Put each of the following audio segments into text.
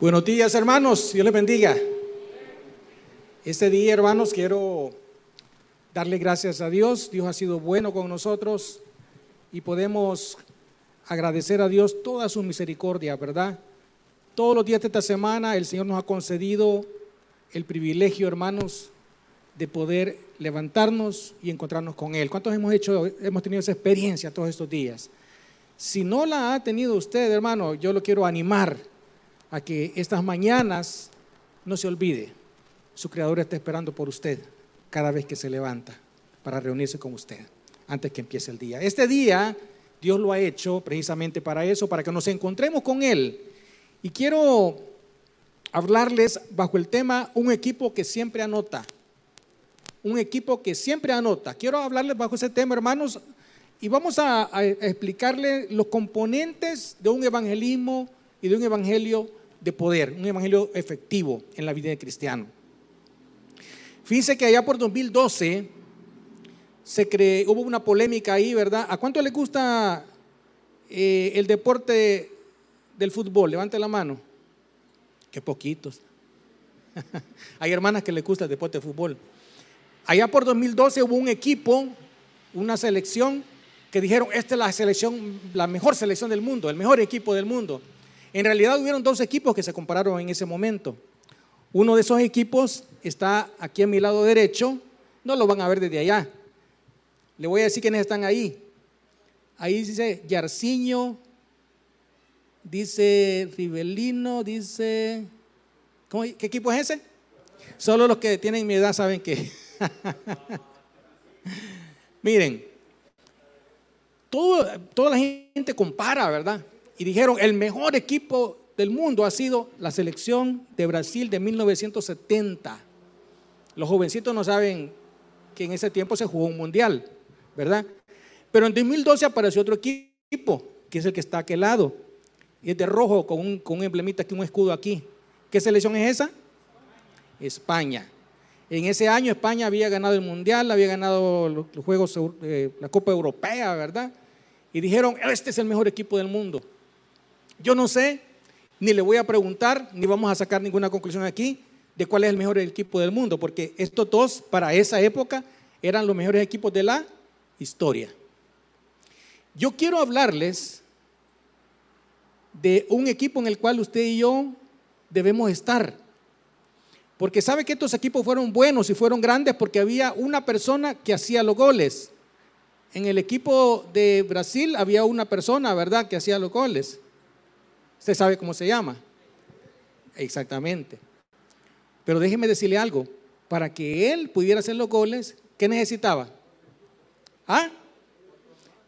Buenos días, hermanos. Dios les bendiga. Este día, hermanos, quiero darle gracias a Dios. Dios ha sido bueno con nosotros y podemos agradecer a Dios toda su misericordia, ¿verdad? Todos los días de esta semana el Señor nos ha concedido el privilegio, hermanos, de poder levantarnos y encontrarnos con Él. ¿Cuántos hemos hecho, hemos tenido esa experiencia todos estos días? Si no la ha tenido usted, hermano, yo lo quiero animar a que estas mañanas no se olvide. Su Creador está esperando por usted cada vez que se levanta para reunirse con usted antes que empiece el día. Este día Dios lo ha hecho precisamente para eso, para que nos encontremos con Él. Y quiero hablarles bajo el tema un equipo que siempre anota. Un equipo que siempre anota. Quiero hablarles bajo ese tema, hermanos, y vamos a, explicarles los componentes de un evangelismo y de un evangelio de poder, un evangelio efectivo en la vida de cristiano. Fíjense que allá por 2012 se creó, hubo una polémica ahí, ¿verdad? ¿A cuánto le gusta eh, el deporte del fútbol? Levante la mano. Qué poquitos. Hay hermanas que les gusta el deporte de fútbol. Allá por 2012 hubo un equipo, una selección, que dijeron, esta es la selección, la mejor selección del mundo, el mejor equipo del mundo. En realidad hubieron dos equipos que se compararon en ese momento. Uno de esos equipos está aquí a mi lado derecho, no lo van a ver desde allá. Le voy a decir quiénes están ahí. Ahí dice Yarciño, dice Rivelino, dice... ¿Qué equipo es ese? Solo los que tienen mi edad saben que... Miren, toda la gente compara, ¿verdad? Y dijeron, el mejor equipo del mundo ha sido la selección de Brasil de 1970. Los jovencitos no saben que en ese tiempo se jugó un mundial, ¿verdad? Pero en 2012 apareció otro equipo, que es el que está a aquel lado, y es de rojo con un, con un emblemita aquí, un escudo aquí. ¿Qué selección es esa? España. En ese año España había ganado el mundial, había ganado los Juegos, eh, la Copa Europea, ¿verdad? Y dijeron, este es el mejor equipo del mundo. Yo no sé, ni le voy a preguntar, ni vamos a sacar ninguna conclusión aquí de cuál es el mejor equipo del mundo, porque estos dos para esa época eran los mejores equipos de la historia. Yo quiero hablarles de un equipo en el cual usted y yo debemos estar. Porque sabe que estos equipos fueron buenos y fueron grandes porque había una persona que hacía los goles. En el equipo de Brasil había una persona, ¿verdad?, que hacía los goles. Usted sabe cómo se llama. Exactamente. Pero déjeme decirle algo. Para que él pudiera hacer los goles, ¿qué necesitaba? ¿Ah?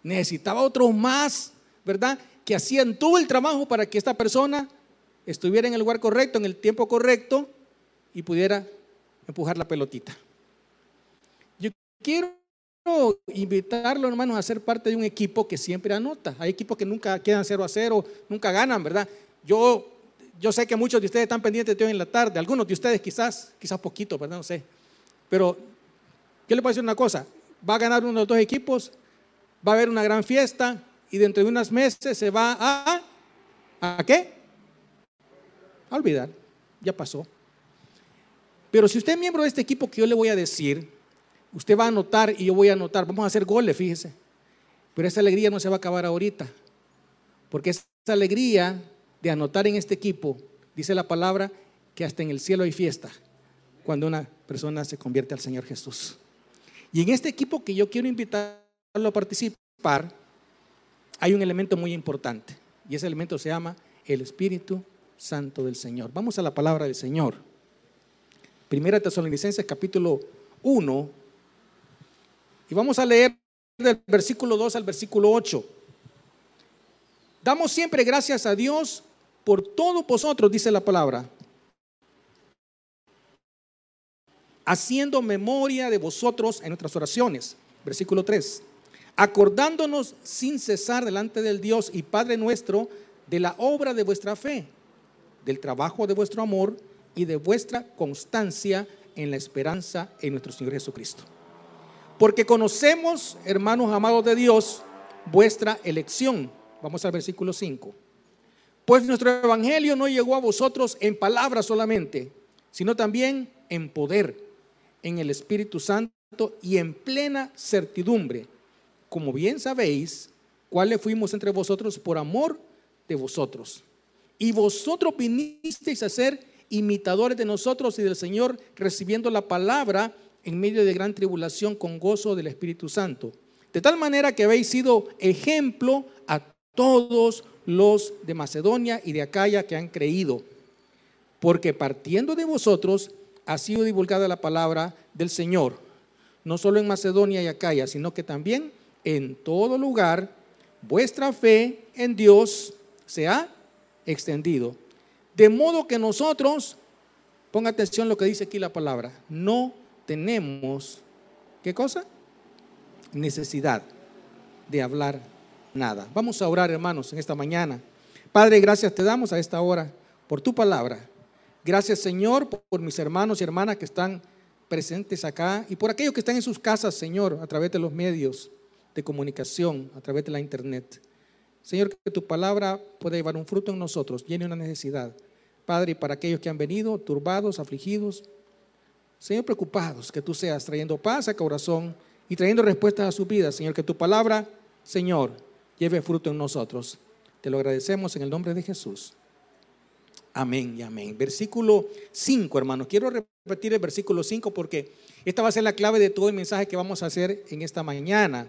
Necesitaba otros más, ¿verdad? Que hacían todo el trabajo para que esta persona estuviera en el lugar correcto, en el tiempo correcto y pudiera empujar la pelotita. Yo quiero invitarlo, hermanos, a ser parte de un equipo que siempre anota. Hay equipos que nunca quedan 0 a 0, nunca ganan, ¿verdad? Yo, yo sé que muchos de ustedes están pendientes de hoy en la tarde, algunos de ustedes quizás, quizás poquito, ¿verdad? No sé. Pero yo le puedo decir una cosa, va a ganar uno de los dos equipos, va a haber una gran fiesta y dentro de unos meses se va a... ¿A qué? A olvidar, ya pasó. Pero si usted es miembro de este equipo que yo le voy a decir, Usted va a anotar y yo voy a anotar. Vamos a hacer goles, fíjese. Pero esa alegría no se va a acabar ahorita. Porque esa alegría de anotar en este equipo, dice la palabra, que hasta en el cielo hay fiesta cuando una persona se convierte al Señor Jesús. Y en este equipo que yo quiero invitarlo a participar, hay un elemento muy importante. Y ese elemento se llama el Espíritu Santo del Señor. Vamos a la palabra del Señor. Primera Tesalonicenses capítulo 1, y vamos a leer del versículo 2 al versículo 8. Damos siempre gracias a Dios por todos vosotros, dice la palabra, haciendo memoria de vosotros en nuestras oraciones. Versículo 3. Acordándonos sin cesar delante del Dios y Padre nuestro de la obra de vuestra fe, del trabajo de vuestro amor y de vuestra constancia en la esperanza en nuestro Señor Jesucristo. Porque conocemos, hermanos amados de Dios, vuestra elección. Vamos al versículo 5. Pues nuestro evangelio no llegó a vosotros en palabras solamente, sino también en poder, en el Espíritu Santo y en plena certidumbre. Como bien sabéis, cuáles fuimos entre vosotros por amor de vosotros. Y vosotros vinisteis a ser imitadores de nosotros y del Señor, recibiendo la palabra en medio de gran tribulación con gozo del Espíritu Santo. De tal manera que habéis sido ejemplo a todos los de Macedonia y de Acaya que han creído. Porque partiendo de vosotros ha sido divulgada la palabra del Señor, no solo en Macedonia y Acaya, sino que también en todo lugar vuestra fe en Dios se ha extendido. De modo que nosotros, ponga atención lo que dice aquí la palabra, no tenemos, ¿qué cosa? Necesidad de hablar nada. Vamos a orar, hermanos, en esta mañana. Padre, gracias te damos a esta hora por tu palabra. Gracias, Señor, por mis hermanos y hermanas que están presentes acá y por aquellos que están en sus casas, Señor, a través de los medios de comunicación, a través de la internet. Señor, que tu palabra pueda llevar un fruto en nosotros, llene una necesidad. Padre, para aquellos que han venido turbados, afligidos, Señor, preocupados, que tú seas trayendo paz a corazón y trayendo respuestas a su vida. Señor, que tu palabra, Señor, lleve fruto en nosotros. Te lo agradecemos en el nombre de Jesús. Amén y amén. Versículo 5, hermanos. Quiero repetir el versículo 5 porque esta va a ser la clave de todo el mensaje que vamos a hacer en esta mañana.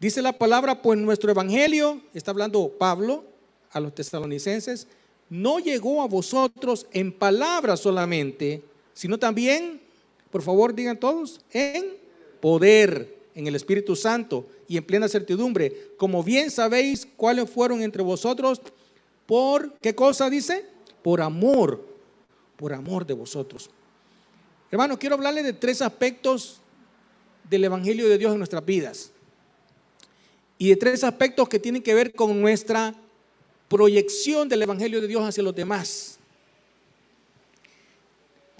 Dice la palabra, pues nuestro evangelio, está hablando Pablo a los tesalonicenses, no llegó a vosotros en palabras solamente, sino también, por favor digan todos, en poder, en el Espíritu Santo y en plena certidumbre. Como bien sabéis cuáles fueron entre vosotros, por, ¿qué cosa dice? Por amor, por amor de vosotros. Hermano, quiero hablarle de tres aspectos del Evangelio de Dios en nuestras vidas y de tres aspectos que tienen que ver con nuestra proyección del Evangelio de Dios hacia los demás.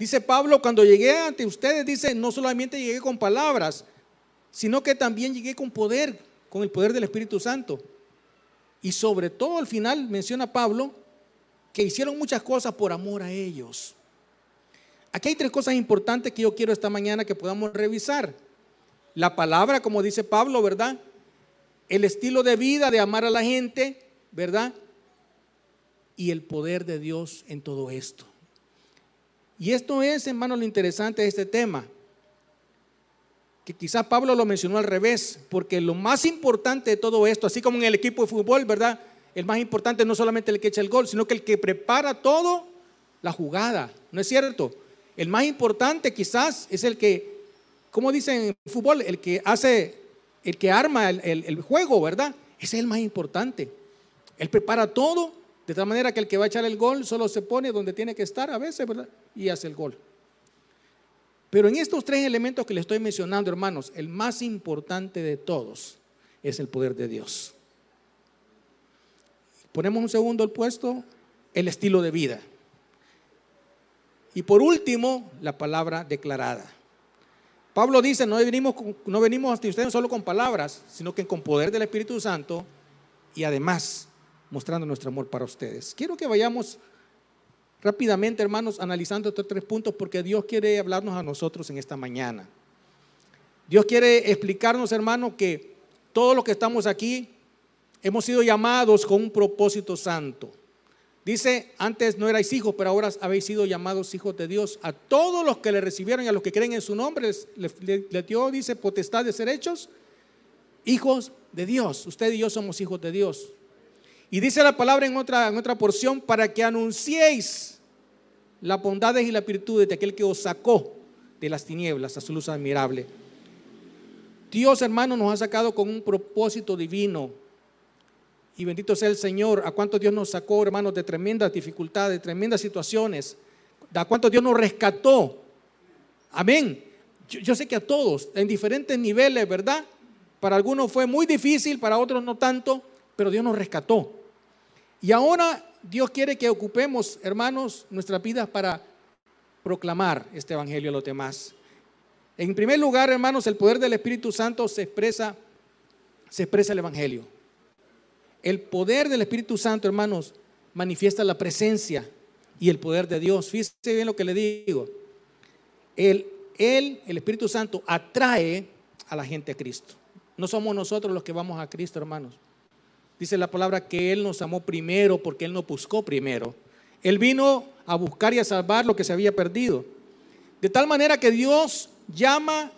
Dice Pablo, cuando llegué ante ustedes, dice, no solamente llegué con palabras, sino que también llegué con poder, con el poder del Espíritu Santo. Y sobre todo al final menciona Pablo que hicieron muchas cosas por amor a ellos. Aquí hay tres cosas importantes que yo quiero esta mañana que podamos revisar. La palabra, como dice Pablo, ¿verdad? el estilo de vida de amar a la gente, ¿verdad? Y el poder de Dios en todo esto. Y esto es, hermano, lo interesante de este tema. Que quizás Pablo lo mencionó al revés, porque lo más importante de todo esto, así como en el equipo de fútbol, ¿verdad? El más importante no solamente el que echa el gol, sino que el que prepara todo, la jugada, ¿no es cierto? El más importante quizás es el que, como dicen en fútbol, el que hace el que arma el, juego, ¿verdad? Ese es el más importante. Él prepara todo de tal manera que el que va a echar el gol solo se pone donde tiene que estar a veces, ¿verdad? Y hace el gol. Pero en estos tres elementos que le estoy mencionando, hermanos, el más importante de todos es el poder de Dios. Ponemos un segundo el puesto, el estilo de vida. Y por último, la palabra declarada. Pablo dice, no venimos, no venimos hasta ustedes solo con palabras, sino que con poder del Espíritu Santo y además mostrando nuestro amor para ustedes. Quiero que vayamos rápidamente, hermanos, analizando estos tres puntos porque Dios quiere hablarnos a nosotros en esta mañana. Dios quiere explicarnos, hermanos, que todos los que estamos aquí hemos sido llamados con un propósito santo. Dice, antes no erais hijos, pero ahora habéis sido llamados hijos de Dios. A todos los que le recibieron y a los que creen en su nombre, le, dio, dice, potestad de ser hechos hijos de Dios. Usted y yo somos hijos de Dios. Y dice la palabra en otra, en otra porción, para que anunciéis las bondades y las virtudes de aquel que os sacó de las tinieblas a su luz admirable. Dios, hermano, nos ha sacado con un propósito divino y bendito sea el Señor, a cuánto Dios nos sacó, hermanos, de tremendas dificultades, de tremendas situaciones, a cuánto Dios nos rescató. Amén. Yo, sé que a todos, en diferentes niveles, ¿verdad? Para algunos fue muy difícil, para otros no tanto, pero Dios nos rescató. Y ahora Dios quiere que ocupemos, hermanos, nuestras vidas para proclamar este evangelio a los demás. En primer lugar, hermanos, el poder del Espíritu Santo se expresa, se expresa el evangelio. El poder del Espíritu Santo, hermanos, manifiesta la presencia y el poder de Dios. Fíjese bien lo que le digo. Él, él, el Espíritu Santo, atrae a la gente a Cristo. No somos nosotros los que vamos a Cristo, hermanos. Dice la palabra que Él nos amó primero porque Él nos buscó primero. Él vino a buscar y a salvar lo que se había perdido. De tal manera que Dios llama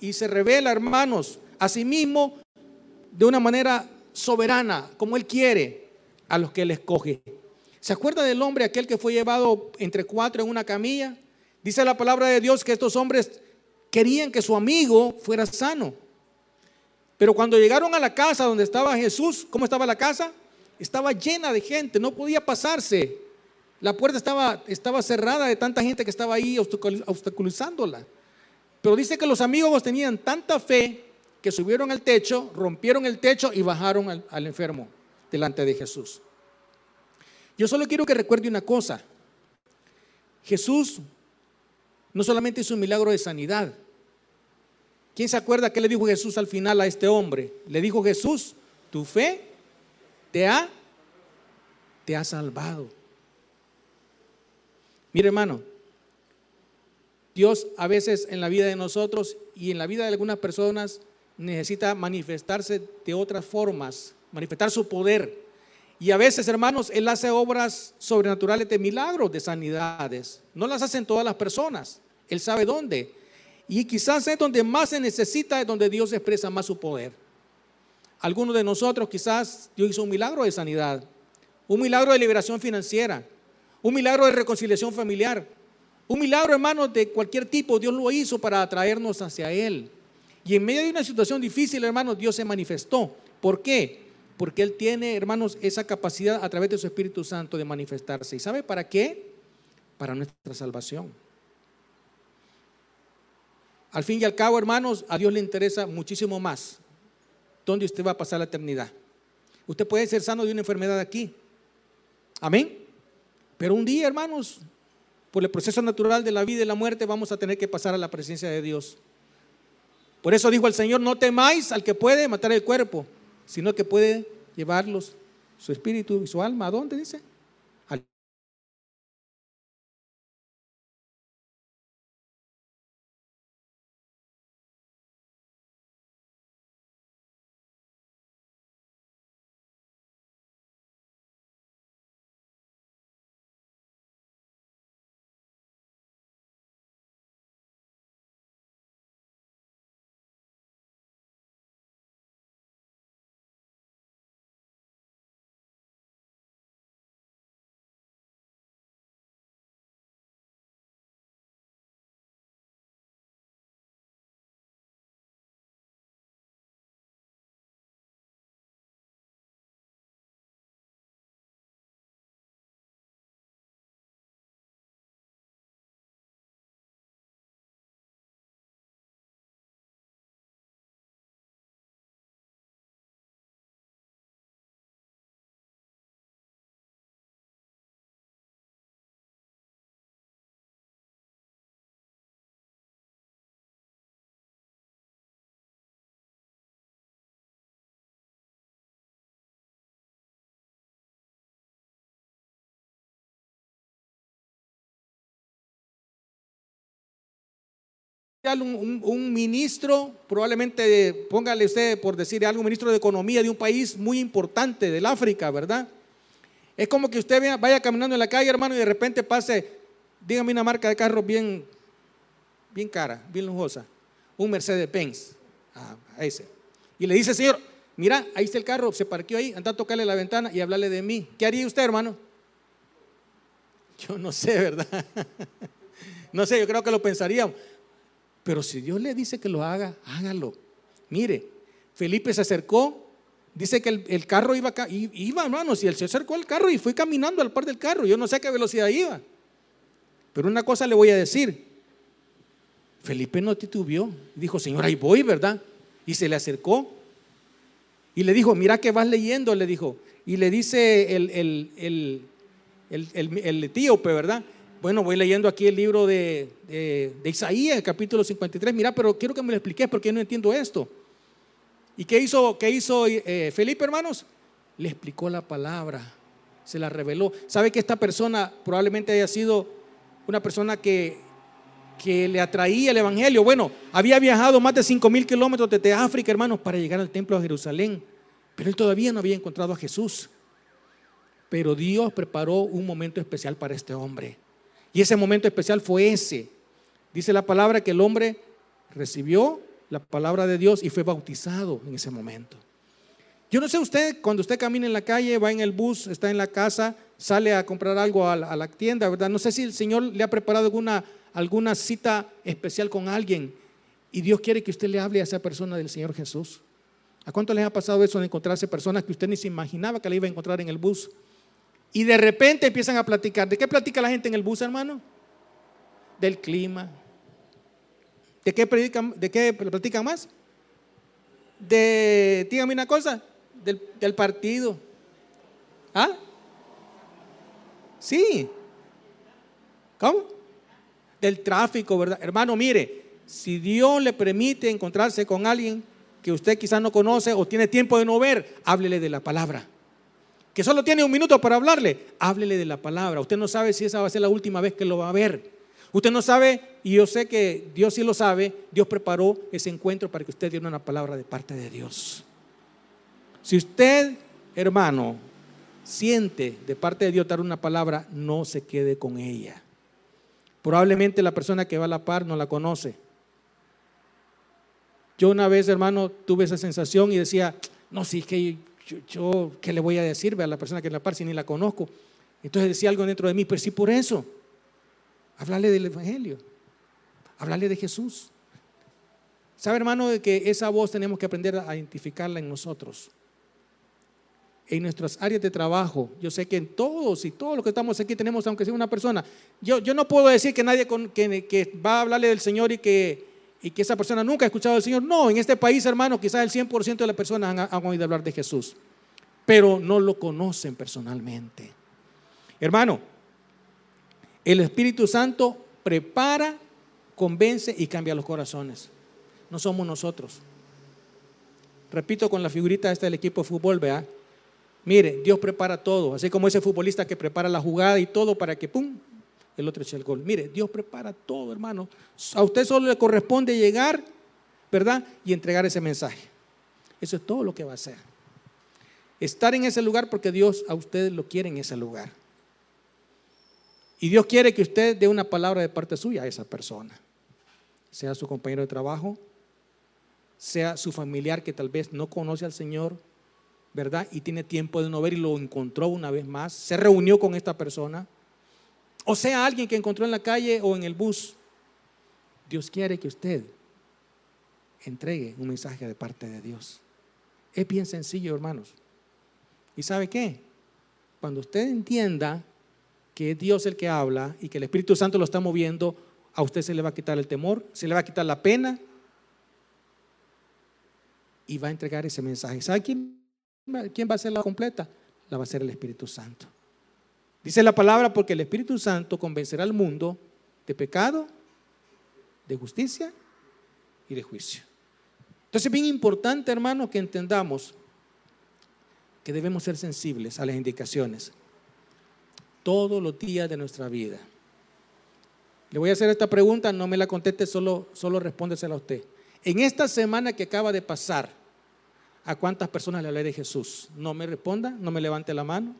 y se revela, hermanos, a sí mismo de una manera soberana, como Él quiere, a los que Él escoge. ¿Se acuerda del hombre aquel que fue llevado entre cuatro en una camilla? Dice la palabra de Dios que estos hombres querían que su amigo fuera sano. Pero cuando llegaron a la casa donde estaba Jesús, ¿cómo estaba la casa? Estaba llena de gente, no podía pasarse. La puerta estaba, estaba cerrada de tanta gente que estaba ahí obstaculizándola. Pero dice que los amigos tenían tanta fe que subieron al techo, rompieron el techo y bajaron al, al enfermo delante de Jesús. Yo solo quiero que recuerde una cosa. Jesús no solamente hizo un milagro de sanidad. ¿Quién se acuerda qué le dijo Jesús al final a este hombre? Le dijo Jesús, tu fe te ha, te ha salvado. Mire hermano, Dios a veces en la vida de nosotros y en la vida de algunas personas necesita manifestarse de otras formas, manifestar su poder. Y a veces, hermanos, Él hace obras sobrenaturales de milagros, de sanidades. No las hacen todas las personas. Él sabe dónde. Y quizás es donde más se necesita, es donde Dios expresa más su poder. Algunos de nosotros quizás Dios hizo un milagro de sanidad, un milagro de liberación financiera, un milagro de reconciliación familiar, un milagro, hermanos, de cualquier tipo. Dios lo hizo para atraernos hacia Él. Y en medio de una situación difícil, hermanos, Dios se manifestó. ¿Por qué? Porque Él tiene, hermanos, esa capacidad a través de su Espíritu Santo de manifestarse. ¿Y sabe para qué? Para nuestra salvación. Al fin y al cabo, hermanos, a Dios le interesa muchísimo más dónde usted va a pasar la eternidad. Usted puede ser sano de una enfermedad aquí. Amén. Pero un día, hermanos, por el proceso natural de la vida y la muerte, vamos a tener que pasar a la presencia de Dios. Por eso dijo el Señor, no temáis al que puede matar el cuerpo, sino que puede llevarlos su espíritu y su alma. ¿A dónde dice? Un, ministro, probablemente póngale usted por decir algo, ministro de economía de un país muy importante del África, ¿verdad? Es como que usted vaya caminando en la calle, hermano, y de repente pase, dígame una marca de carro bien, bien cara, bien lujosa, un Mercedes-Benz, a ese. Y le dice, señor, mira, ahí está el carro, se parqueó ahí, anda a tocarle la ventana y hablarle de mí. ¿Qué haría usted, hermano? Yo no sé, ¿verdad? no sé, yo creo que lo pensaríamos. Pero si Dios le dice que lo haga, hágalo. Mire, Felipe se acercó, dice que el, carro iba, iba, hermanos, y él se acercó al carro y fue caminando al par del carro. Yo no sé a qué velocidad iba. Pero una cosa le voy a decir. Felipe no titubeó. Dijo, Señor, ahí voy, ¿verdad? Y se le acercó. Y le dijo, mira que vas leyendo, le dijo. Y le dice el, el, el, el, el etíope, ¿verdad? Bueno, voy leyendo aquí el libro de, Isaías, capítulo 53. Mira, pero quiero que me lo expliques porque yo no entiendo esto. ¿Y qué hizo, qué hizo eh, Felipe, hermanos? Le explicó la palabra. se la reveló. ¿Sabe que esta persona probablemente haya sido una persona que, que le atraía el Evangelio? Bueno, había viajado más de 5 mil kilómetros desde África, hermanos, para llegar al templo de Jerusalén. Pero él todavía no había encontrado a Jesús. Pero Dios preparó un momento especial para este hombre. Y ese momento especial fue ese. Dice la palabra que el hombre recibió la palabra de Dios y fue bautizado en ese momento. Yo no sé usted, cuando usted camina en la calle, va en el bus, está en la casa, sale a comprar algo a la, tienda, ¿verdad? No sé si el Señor le ha preparado alguna, alguna cita especial con alguien y Dios quiere que usted le hable a esa persona del Señor Jesús. ¿A cuánto les ha pasado eso de encontrarse personas que usted ni se imaginaba que le iba a encontrar en el bus? Y de repente empiezan a platicar. ¿De qué platica la gente en el bus, hermano? Del clima. ¿De qué, predican, de qué platican más? De, dígame una cosa, del, partido. ¿Ah? Sí. ¿Cómo? Del tráfico, ¿verdad? Hermano, mire, si Dios le permite encontrarse con alguien que usted quizás no conoce o tiene tiempo de no ver, háblele de la palabra. Que solo tiene un minuto para hablarle, háblele de la palabra. Usted no sabe si esa va a ser la última vez que lo va a ver. Usted no sabe, y yo sé que Dios sí lo sabe, Dios preparó ese encuentro para que usted diera una palabra de parte de Dios. Si usted, hermano, siente de parte de Dios dar una palabra, no se quede con ella. Probablemente la persona que va a la par no la conoce. Yo una vez, hermano, tuve esa sensación y decía, no, sí, es que yo, ¿qué le voy a decir a la persona que la par si ni la conozco? Entonces decía algo dentro de mí, pero sí por eso. Hablarle del Evangelio. Hablarle de Jesús. ¿Sabe, hermano, de que esa voz tenemos que aprender a identificarla en nosotros? en nuestras áreas de trabajo. Yo sé que en todos y todos los que estamos aquí tenemos, aunque sea una persona. Yo, yo no puedo decir que nadie que, va a hablarle del Señor y que, y que esa persona nunca ha escuchado al Señor. No, en este país, hermano, quizás el 100% de las personas han, oído hablar de Jesús, pero no lo conocen personalmente. Hermano, el Espíritu Santo prepara, convence y cambia los corazones. No somos nosotros. Repito con la figurita esta del equipo de fútbol, vea. Mire, Dios prepara todo, así como ese futbolista que prepara la jugada y todo para que, ¡pum!, el otro eche el gol. Mire, Dios prepara todo, hermano. A usted solo le corresponde llegar, ¿verdad? Y entregar ese mensaje. Eso es todo lo que va a hacer. Estar en ese lugar porque Dios a usted lo quiere en ese lugar. Y Dios quiere que usted dé una palabra de parte suya a esa persona. Sea su compañero de trabajo, sea su familiar que tal vez no conoce al Señor, ¿verdad? Y tiene tiempo de no ver y lo encontró una vez más, se reunió con esta persona, o sea, alguien que encontró en la calle o en el bus. Dios quiere que usted entregue un mensaje de parte de Dios. Es bien sencillo, hermanos. ¿Y sabe qué? Cuando usted entienda que es Dios el que habla y que el Espíritu Santo lo está moviendo, a usted se le va a quitar el temor, se le va a quitar la pena y va a entregar ese mensaje. ¿Sabe quién ¿Quién va a ser la completa? La va a ser el Espíritu Santo. Dice la palabra porque el Espíritu Santo convencerá al mundo de pecado, de justicia y de juicio. Entonces es bien importante, hermano, que entendamos que debemos ser sensibles a las indicaciones todos los días de nuestra vida. Le voy a hacer esta pregunta, no me la conteste, solo, solo respóndesela a usted. En esta semana que acaba de pasar, ¿A cuántas personas le hablé de Jesús? No me responda, no me levante la mano.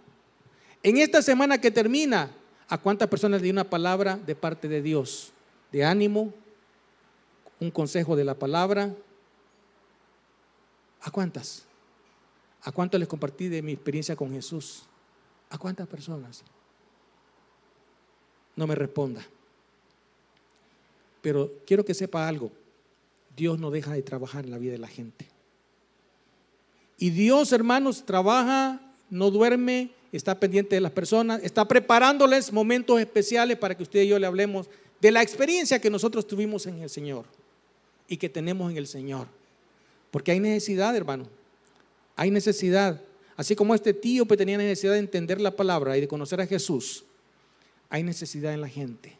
En esta semana que termina, ¿a cuántas personas le di una palabra de parte de Dios? De ánimo, un consejo de la palabra. ¿A cuántas? ¿A cuántas les compartí de mi experiencia con Jesús? ¿A cuántas personas? No me responda. Pero quiero que sepa algo. Dios no deja de trabajar en la vida de la gente. Y Dios, hermanos, trabaja, no duerme, está pendiente de las personas, está preparándoles momentos especiales para que usted y yo le hablemos de la experiencia que nosotros tuvimos en el Señor y que tenemos en el Señor. Porque hay necesidad, hermano. Hay necesidad. Así como este tío que tenía necesidad de entender la palabra y de conocer a Jesús, hay necesidad en la gente.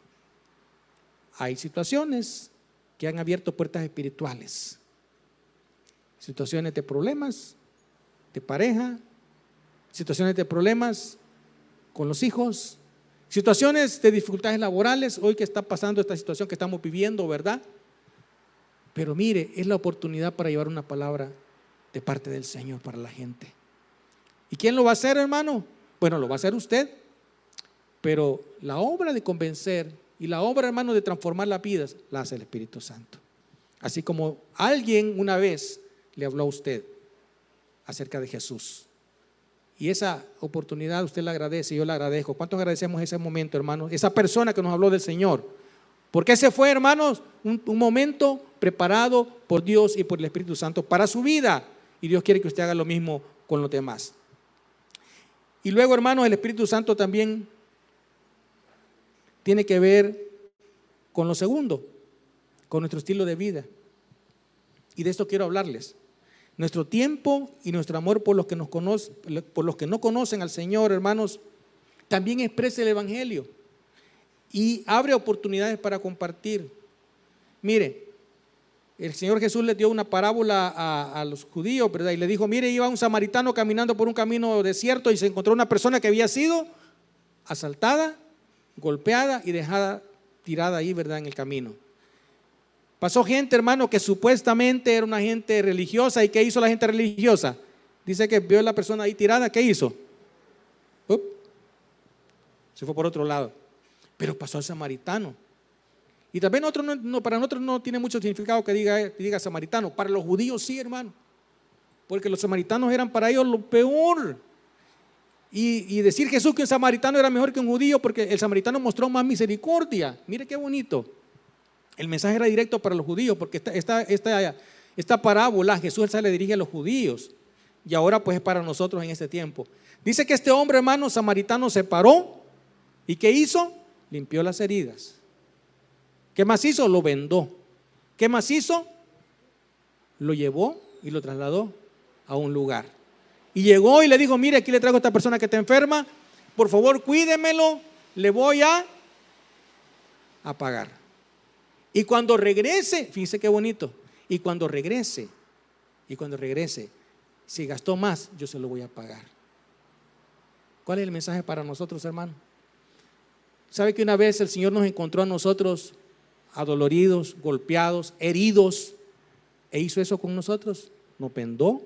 Hay situaciones que han abierto puertas espirituales, situaciones de problemas, de pareja, situaciones de problemas con los hijos, situaciones de dificultades laborales, hoy que está pasando esta situación que estamos viviendo, ¿verdad? Pero mire, es la oportunidad para llevar una palabra de parte del Señor para la gente. ¿Y quién lo va a hacer, hermano? Bueno, lo va a hacer usted. Pero la obra de convencer y la obra, hermano, de transformar las vidas, la hace el Espíritu Santo. Así como alguien una vez le habló a usted acerca de Jesús. Y esa oportunidad usted la agradece, yo la agradezco. ¿Cuántos agradecemos ese momento, hermano? Esa persona que nos habló del Señor. Porque ese fue, hermanos, un, un, momento preparado por Dios y por el Espíritu Santo para su vida. Y Dios quiere que usted haga lo mismo con los demás. Y luego, hermanos, el Espíritu Santo también tiene que ver con lo segundo, con nuestro estilo de vida. Y de esto quiero hablarles. Nuestro tiempo y nuestro amor por los que, nos conocen, por los que no conocen al Señor, hermanos, también expresa el Evangelio y abre oportunidades para compartir. Mire, el Señor Jesús le dio una parábola a, los judíos, ¿verdad? Y le dijo, mire, iba un samaritano caminando por un camino desierto y se encontró una persona que había sido asaltada, golpeada y dejada tirada ahí, ¿verdad? En el camino. Pasó gente, hermano, que supuestamente era una gente religiosa. ¿Y qué hizo la gente religiosa? Dice que vio a la persona ahí tirada. ¿Qué hizo? se fue por otro lado. Pero pasó al samaritano. Y también no, para nosotros no tiene mucho significado que diga, diga samaritano. Para los judíos sí, hermano. Porque los samaritanos eran para ellos lo peor. Y, y, decir Jesús que un samaritano era mejor que un judío porque el samaritano mostró más misericordia. Mire qué bonito. El mensaje era directo para los judíos, porque esta, esta, esta, parábola Jesús se le dirige a los judíos. Y ahora pues es para nosotros en este tiempo. Dice que este hombre, hermano, samaritano, se paró. ¿Y qué hizo? Limpió las heridas. ¿Qué más hizo? Lo vendó. ¿Qué más hizo? Lo llevó y lo trasladó a un lugar. Y llegó y le dijo, mire, aquí le traigo a esta persona que está enferma. Por favor, cuídemelo. Le voy a, a pagar. Y cuando regrese, fíjese qué bonito, y cuando regrese, y cuando regrese, si gastó más, yo se lo voy a pagar. ¿Cuál es el mensaje para nosotros, hermano? ¿Sabe que una vez el Señor nos encontró a nosotros adoloridos, golpeados, heridos, e hizo eso con nosotros? Nos pendó,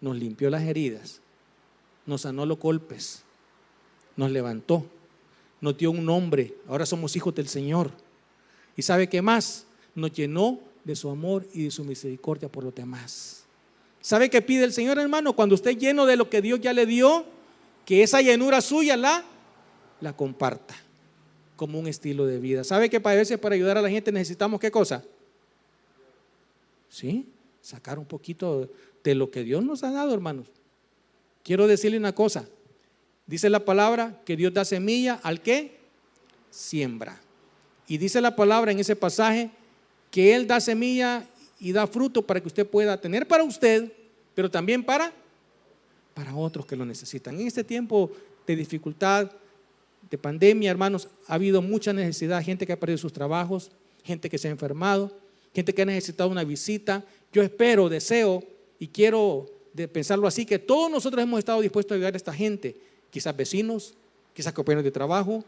nos limpió las heridas, nos sanó los golpes, nos levantó, nos dio un nombre, ahora somos hijos del Señor. ¿Y sabe qué más? Nos llenó de su amor y de su misericordia por los demás. ¿Sabe qué pide el Señor, hermano? Cuando esté lleno de lo que Dios ya le dio, que esa llenura suya la, la comparta como un estilo de vida. ¿Sabe que para veces para ayudar a la gente necesitamos qué cosa? Sí, sacar un poquito de lo que Dios nos ha dado, hermanos. Quiero decirle una cosa. Dice la palabra que Dios da semilla al que siembra. Y dice la palabra en ese pasaje que Él da semilla y da fruto para que usted pueda tener para usted, pero también para, para otros que lo necesitan. En este tiempo de dificultad, de pandemia, hermanos, ha habido mucha necesidad, gente que ha perdido sus trabajos, gente que se ha enfermado, gente que ha necesitado una visita. Yo espero, deseo y quiero pensarlo así, que todos nosotros hemos estado dispuestos a ayudar a esta gente, quizás vecinos, quizás compañeros de trabajo,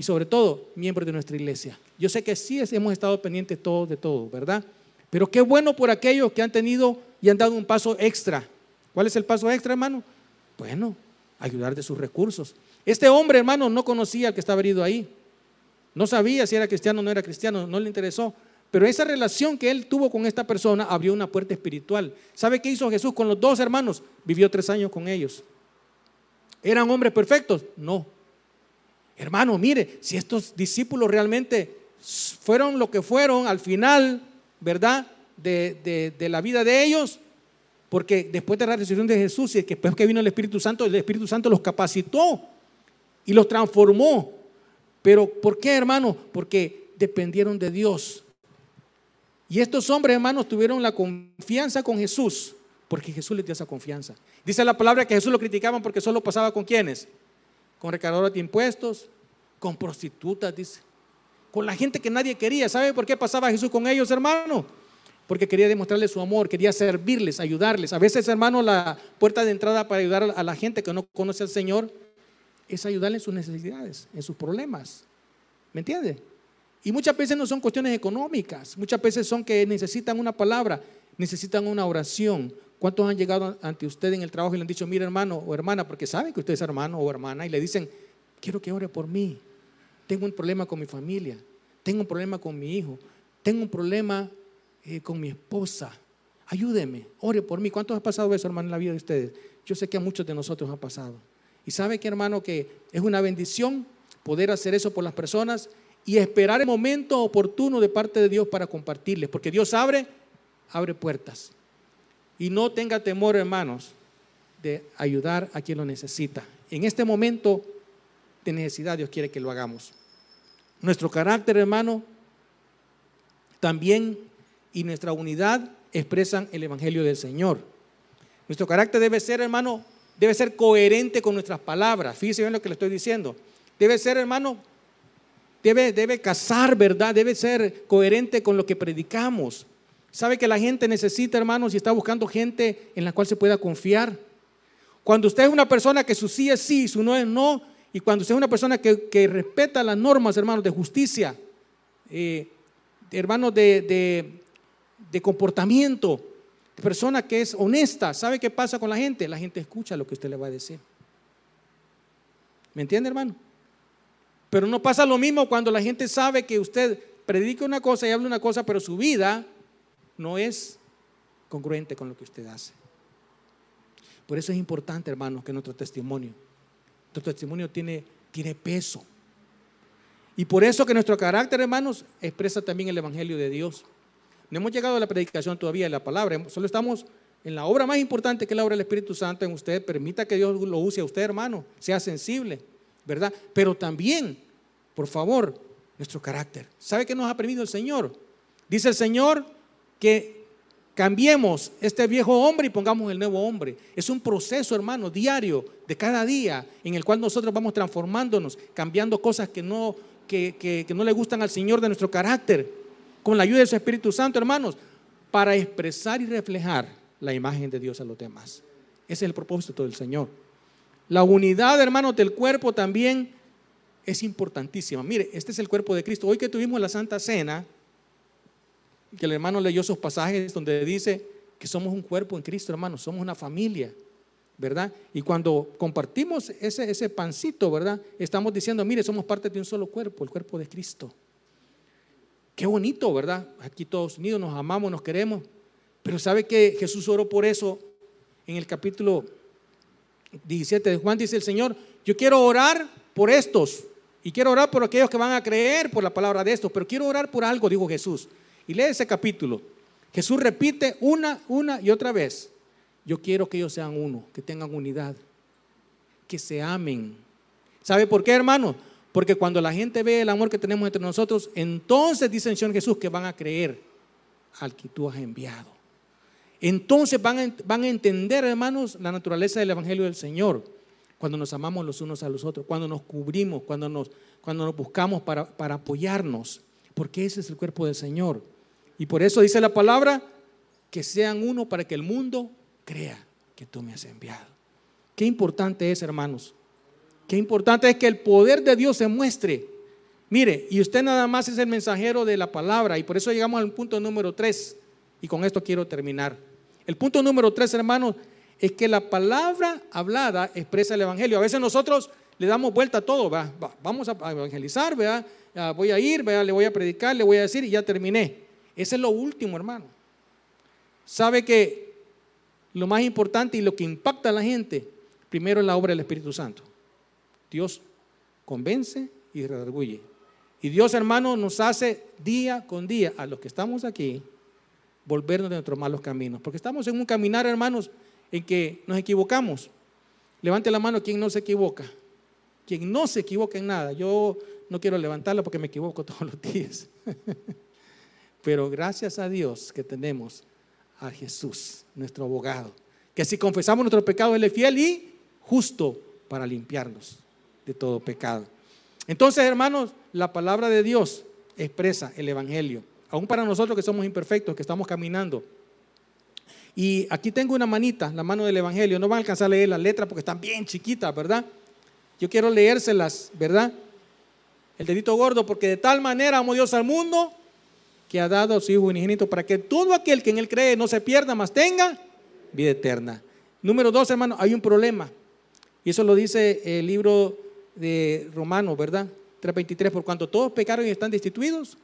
y sobre todo miembros de nuestra iglesia. Yo sé que sí hemos estado pendientes todos de todo, ¿verdad? Pero qué bueno por aquellos que han tenido y han dado un paso extra. ¿Cuál es el paso extra, hermano? Bueno, ayudar de sus recursos. Este hombre, hermano, no conocía al que estaba herido ahí. No sabía si era cristiano o no era cristiano, no le interesó. Pero esa relación que él tuvo con esta persona abrió una puerta espiritual. ¿Sabe qué hizo Jesús con los dos hermanos? Vivió tres años con ellos. ¿Eran hombres perfectos? No. Hermano, mire, si estos discípulos realmente fueron lo que fueron al final, ¿verdad? De, la vida de ellos, porque después de la resurrección de Jesús y después que vino el Espíritu Santo, el Espíritu Santo los capacitó y los transformó. Pero ¿por qué, hermano? Porque dependieron de Dios. Y estos hombres, hermanos, tuvieron la confianza con Jesús, porque Jesús les dio esa confianza. Dice la palabra que Jesús lo criticaban porque solo pasaba con quienes? Con recaudadores de impuestos, con prostitutas, dice. Con la gente que nadie quería. ¿Sabe por qué pasaba Jesús con ellos, hermano? Porque quería demostrarles su amor, quería servirles, ayudarles. A veces, hermano, la puerta de entrada para ayudar a la gente que no conoce al Señor es ayudarle en sus necesidades, en sus problemas. ¿Me entiende? Y muchas veces no son cuestiones económicas, muchas veces son que necesitan una palabra, necesitan una oración. ¿Cuántos han llegado ante usted en el trabajo y le han dicho, mira hermano o hermana, porque saben que usted es hermano o hermana, y le dicen, quiero que ore por mí, tengo un problema con mi familia, tengo un problema con mi hijo, tengo un problema eh, con mi esposa, ayúdeme, ore por mí. ¿Cuántos ha pasado eso, hermano, en la vida de ustedes? Yo sé que a muchos de nosotros ha pasado. Y sabe que, hermano, que es una bendición poder hacer eso por las personas y esperar el momento oportuno de parte de Dios para compartirles, porque Dios abre, abre puertas. Y no tenga temor, hermanos, de ayudar a quien lo necesita. En este momento de necesidad Dios quiere que lo hagamos. Nuestro carácter, hermano, también y nuestra unidad expresan el Evangelio del Señor. Nuestro carácter debe ser, hermano, debe ser coherente con nuestras palabras. Fíjese bien lo que le estoy diciendo. Debe ser, hermano, debe, debe ¿verdad? Debe ser coherente con lo que predicamos. ¿Sabe que la gente necesita, hermanos, y está buscando gente en la cual se pueda confiar? Cuando usted es una persona que su sí es sí, su no es no, y cuando usted es una persona que, respeta las normas, hermanos, de justicia, eh, hermanos, de, de comportamiento, persona que es honesta, ¿sabe qué pasa con la gente? La gente escucha lo que usted le va a decir. ¿Me entiende, hermano? Pero no pasa lo mismo cuando la gente sabe que usted predica una cosa y habla una cosa, pero su vida no es congruente con lo que usted hace. Por eso es importante, hermanos, que nuestro testimonio, nuestro testimonio tiene, tiene peso. Y por eso que nuestro carácter, hermanos, expresa también el Evangelio de Dios. No hemos llegado a la predicación todavía de la palabra, solo estamos en la obra más importante que es la obra del Espíritu Santo en usted. Permita que Dios lo use a usted, hermano, sea sensible. ¿verdad? Pero también, por favor, nuestro carácter. ¿Sabe qué nos ha permitido el Señor? Dice el Señor que cambiemos este viejo hombre y pongamos el nuevo hombre. Es un proceso, hermano, diario, de cada día, en el cual nosotros vamos transformándonos, cambiando cosas que no, que, que no le gustan al Señor de nuestro carácter, con la ayuda de su Espíritu Santo, hermanos, para expresar y reflejar la imagen de Dios a los demás. Ese es el propósito del Señor. La unidad, hermanos, del cuerpo también es importantísima. Mire, este es el cuerpo de Cristo. Hoy que tuvimos la Santa Cena, que el hermano leyó esos pasajes donde dice que somos un cuerpo en Cristo, hermanos, somos una familia, ¿verdad? Y cuando compartimos ese, ese pancito, ¿verdad? Estamos diciendo, mire, somos parte de un solo cuerpo, el cuerpo de Cristo. Qué bonito, ¿verdad? Aquí todos unidos nos amamos, nos queremos. Pero ¿sabe que Jesús oró por eso en el capítulo 17 de Juan dice el Señor, yo quiero orar por estos y quiero orar por aquellos que van a creer por la palabra de estos, pero quiero orar por algo, dijo Jesús. Y lee ese capítulo. Jesús repite una, una y otra vez, yo quiero que ellos sean uno, que tengan unidad, que se amen. ¿Sabe por qué, hermano? Porque cuando la gente ve el amor que tenemos entre nosotros, entonces dice el Señor Jesús que van a creer al que tú has enviado. Entonces van a, van a entender, hermanos, la naturaleza del Evangelio del Señor. Cuando nos amamos los unos a los otros, cuando nos cubrimos, cuando nos, cuando nos buscamos para, para apoyarnos. Porque ese es el cuerpo del Señor. Y por eso dice la palabra, que sean uno para que el mundo crea que tú me has enviado. Qué importante es, hermanos. Qué importante es que el poder de Dios se muestre. Mire, y usted nada más es el mensajero de la palabra. Y por eso llegamos al punto número tres. Y con esto quiero terminar. El punto número tres, hermanos, es que la palabra hablada expresa el Evangelio. A veces nosotros le damos vuelta a todo, vamos a evangelizar, voy a ir, le voy a predicar, le voy a decir y ya terminé. Ese es lo último, hermano. Sabe que lo más importante y lo que impacta a la gente, primero es la obra del Espíritu Santo. Dios convence y redarguye. Y Dios, hermano, nos hace día con día a los que estamos aquí volvernos de nuestros malos caminos. Porque estamos en un caminar, hermanos, en que nos equivocamos. Levante la mano quien no se equivoca. Quien no se equivoca en nada. Yo no quiero levantarla porque me equivoco todos los días. Pero gracias a Dios que tenemos a Jesús, nuestro abogado. Que si confesamos nuestro pecado, Él es fiel y justo para limpiarnos de todo pecado. Entonces, hermanos, la palabra de Dios expresa el Evangelio aún para nosotros que somos imperfectos, que estamos caminando. Y aquí tengo una manita, la mano del Evangelio. No van a alcanzar a leer las letras porque están bien chiquitas, ¿verdad? Yo quiero leérselas, ¿verdad? El dedito gordo, porque de tal manera amó Dios al mundo que ha dado a su Hijo unigénito para que todo aquel que en Él cree no se pierda, más tenga vida eterna. Número dos, hermano, hay un problema. Y eso lo dice el libro de Romanos, ¿verdad? 3.23, por cuanto todos pecaron y están destituidos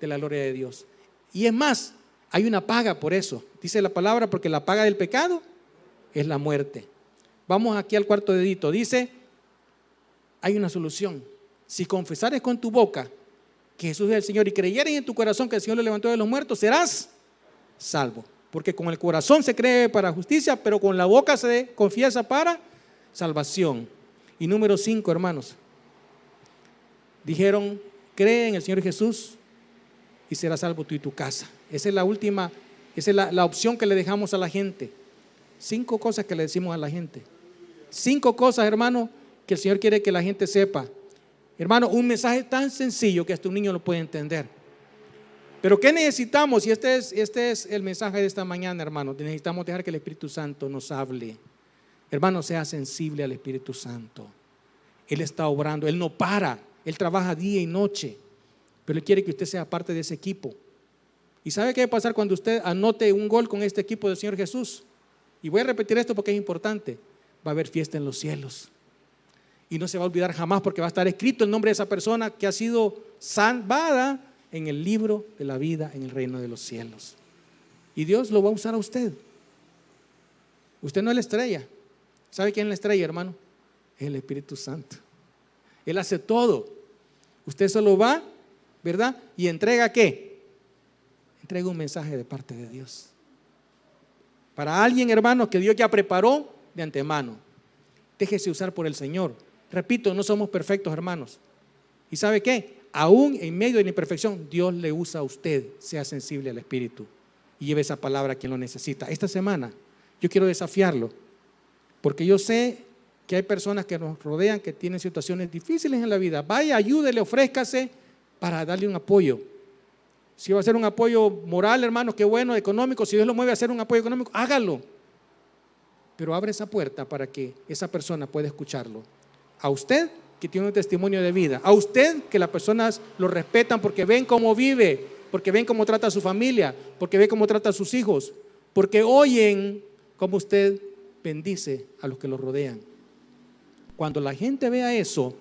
de la gloria de Dios. Y es más, hay una paga por eso. Dice la palabra, porque la paga del pecado es la muerte. Vamos aquí al cuarto dedito. Dice, hay una solución. Si confesares con tu boca que Jesús es el Señor y creyeres en tu corazón que el Señor le levantó de los muertos, serás salvo. Porque con el corazón se cree para justicia, pero con la boca se confiesa para salvación. Y número cinco, hermanos, dijeron, cree en el Señor Jesús y serás salvo tú y tu casa. Esa es la última, esa es la, la opción que le dejamos a la gente. Cinco cosas que le decimos a la gente. Cinco cosas, hermano, que el Señor quiere que la gente sepa. Hermano, un mensaje tan sencillo que hasta un niño lo puede entender. Pero ¿qué necesitamos? Y este es, este es el mensaje de esta mañana, hermano. Necesitamos dejar que el Espíritu Santo nos hable. Hermano, sea sensible al Espíritu Santo. Él está obrando, Él no para, Él trabaja día y noche, pero Él quiere que usted sea parte de ese equipo. ¿Y sabe qué va a pasar cuando usted anote un gol con este equipo del Señor Jesús? Y voy a repetir esto porque es importante. Va a haber fiesta en los cielos. Y no se va a olvidar jamás porque va a estar escrito el nombre de esa persona que ha sido salvada en el libro de la vida en el reino de los cielos. Y Dios lo va a usar a usted. Usted no es la estrella. ¿Sabe quién es la estrella, hermano? Es el Espíritu Santo. Él hace todo. Usted solo va, ¿verdad? Y entrega qué? Entrega un mensaje de parte de Dios. Para alguien, hermano, que Dios ya preparó de antemano. Déjese usar por el Señor. Repito, no somos perfectos, hermanos. ¿Y sabe qué? aún en medio de la imperfección, Dios le usa a usted, sea sensible al Espíritu y lleve esa palabra a quien lo necesita. Esta semana yo quiero desafiarlo, porque yo sé que hay personas que nos rodean que tienen situaciones difíciles en la vida. Vaya, ayúdele, ofrézcase para darle un apoyo. Si va a ser un apoyo moral, hermanos, qué bueno, económico, si Dios lo mueve a hacer un apoyo económico, hágalo. Pero abre esa puerta para que esa persona pueda escucharlo. A usted que tiene un testimonio de vida. A usted que las personas lo respetan porque ven cómo vive, porque ven cómo trata a su familia, porque ven cómo trata a sus hijos, porque oyen cómo usted bendice a los que lo rodean. Cuando la gente vea eso,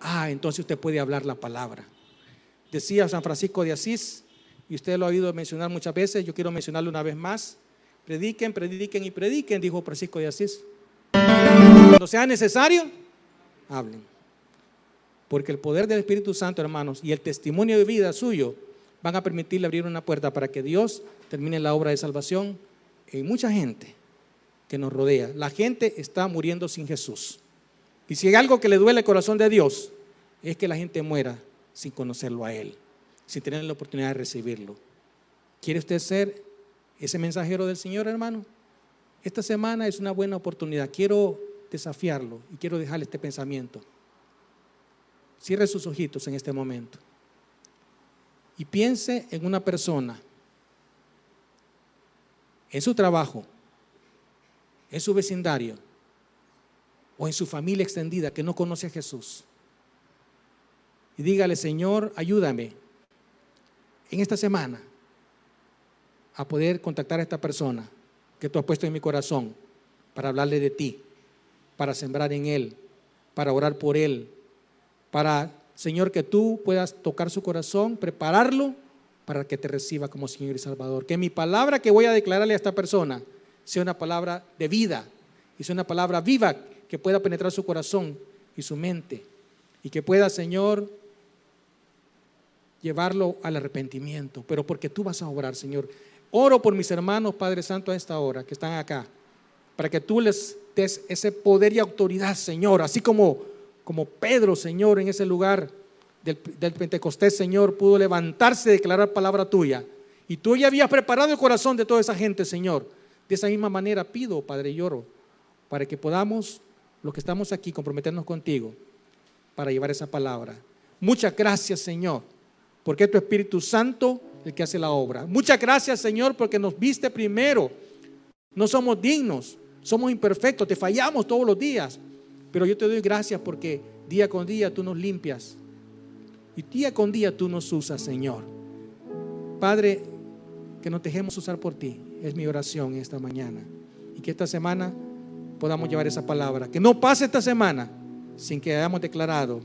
ah, entonces usted puede hablar la palabra. Decía San Francisco de Asís, y usted lo ha oído mencionar muchas veces, yo quiero mencionarlo una vez más. Prediquen, prediquen y prediquen, dijo Francisco de Asís. Cuando sea necesario, hablen. Porque el poder del Espíritu Santo, hermanos, y el testimonio de vida suyo van a permitirle abrir una puerta para que Dios termine la obra de salvación en mucha gente que nos rodea. La gente está muriendo sin Jesús. Y si hay algo que le duele al corazón de Dios, es que la gente muera sin conocerlo a Él, sin tener la oportunidad de recibirlo. ¿Quiere usted ser ese mensajero del Señor, hermano? Esta semana es una buena oportunidad. Quiero desafiarlo y quiero dejarle este pensamiento. Cierre sus ojitos en este momento y piense en una persona, en su trabajo, en su vecindario o en su familia extendida que no conoce a Jesús. Y dígale, Señor, ayúdame en esta semana a poder contactar a esta persona que tú has puesto en mi corazón para hablarle de ti, para sembrar en él, para orar por él, para, Señor, que tú puedas tocar su corazón, prepararlo para que te reciba como Señor y Salvador. Que mi palabra que voy a declararle a esta persona sea una palabra de vida y sea una palabra viva que pueda penetrar su corazón y su mente y que pueda, Señor, llevarlo al arrepentimiento, pero porque tú vas a obrar, Señor. Oro por mis hermanos, Padre Santo, a esta hora que están acá, para que tú les des ese poder y autoridad, Señor, así como como Pedro, Señor, en ese lugar del, Pentecostés, Señor, pudo levantarse y declarar palabra tuya. Y tú ya habías preparado el corazón de toda esa gente, Señor. De esa misma manera pido, Padre, lloro, para que podamos, los que estamos aquí, comprometernos contigo para llevar esa palabra. Muchas gracias, Señor, porque es tu Espíritu Santo el que hace la obra. Muchas gracias, Señor, porque nos viste primero. No somos dignos, somos imperfectos, te fallamos todos los días Pero yo te doy gracias porque día con día tú nos limpias. Y día con día tú nos usas, Señor. Padre, que nos dejemos usar por ti. Es mi oración esta mañana. Y que esta semana podamos llevar esa palabra. Que no pase esta semana sin que hayamos declarado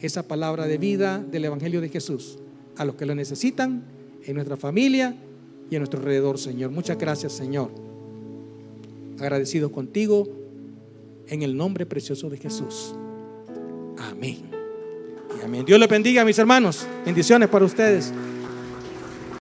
esa palabra de vida del Evangelio de Jesús a los que lo necesitan en nuestra familia y en nuestro alrededor, Señor. Muchas gracias, Señor. Agradecidos contigo en el nombre precioso de Jesús. Amén. Y amén. Dios le bendiga, mis hermanos. Bendiciones para ustedes.